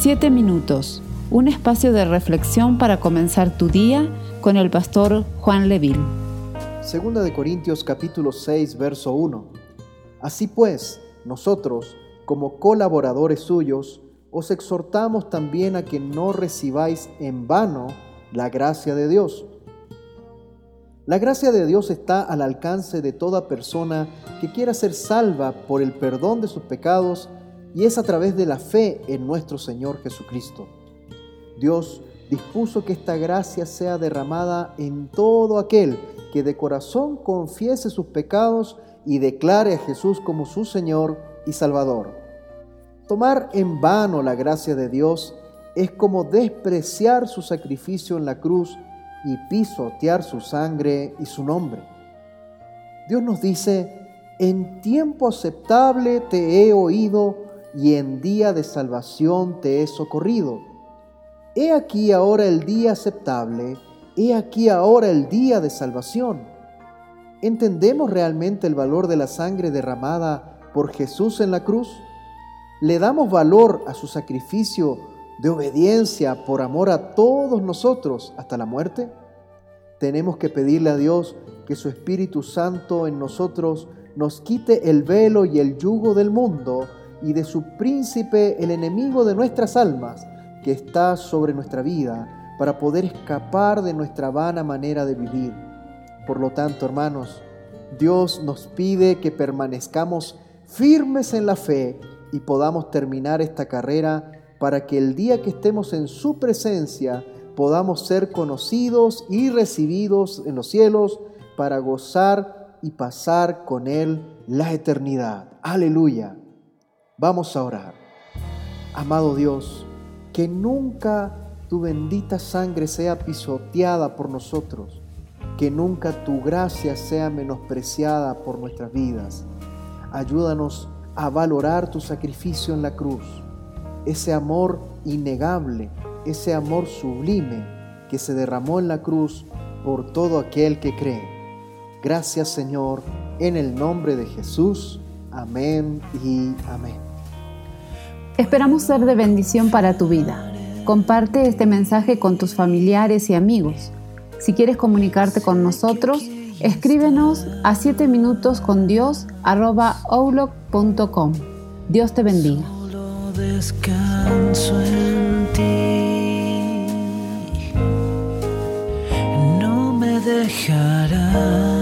Siete minutos, un espacio de reflexión para comenzar tu día con el pastor Juan Leville. Segunda de Corintios capítulo 6, verso 1. Así pues, nosotros, como colaboradores suyos, os exhortamos también a que no recibáis en vano la gracia de Dios. La gracia de Dios está al alcance de toda persona que quiera ser salva por el perdón de sus pecados y es a través de la fe en nuestro Señor Jesucristo. Dios dispuso que esta gracia sea derramada en todo aquel que de corazón confiese sus pecados y declare a Jesús como su Señor y Salvador. Tomar en vano la gracia de Dios es como despreciar su sacrificio en la cruz y pisotear su sangre y su nombre. Dios nos dice, en tiempo aceptable te he oído, y en día de salvación te he socorrido. He aquí ahora el día aceptable, he aquí ahora el día de salvación. ¿Entendemos realmente el valor de la sangre derramada por Jesús en la cruz? ¿Le damos valor a su sacrificio de obediencia por amor a todos nosotros hasta la muerte? Tenemos que pedirle a Dios que su Espíritu Santo en nosotros nos quite el velo y el yugo del mundo y de su príncipe, el enemigo de nuestras almas, que está sobre nuestra vida, para poder escapar de nuestra vana manera de vivir. Por lo tanto, hermanos, Dios nos pide que permanezcamos firmes en la fe y podamos terminar esta carrera para que el día que estemos en su presencia podamos ser conocidos y recibidos en los cielos para gozar y pasar con Él la eternidad. Aleluya. Vamos a orar. Amado Dios, que nunca tu bendita sangre sea pisoteada por nosotros, que nunca tu gracia sea menospreciada por nuestras vidas. Ayúdanos a valorar tu sacrificio en la cruz, ese amor innegable, ese amor sublime que se derramó en la cruz por todo aquel que cree. Gracias Señor, en el nombre de Jesús. Amén y amén. Esperamos ser de bendición para tu vida. Comparte este mensaje con tus familiares y amigos. Si quieres comunicarte con nosotros, escríbenos a 7 minutos con Dios Dios te bendiga. No me dejarás.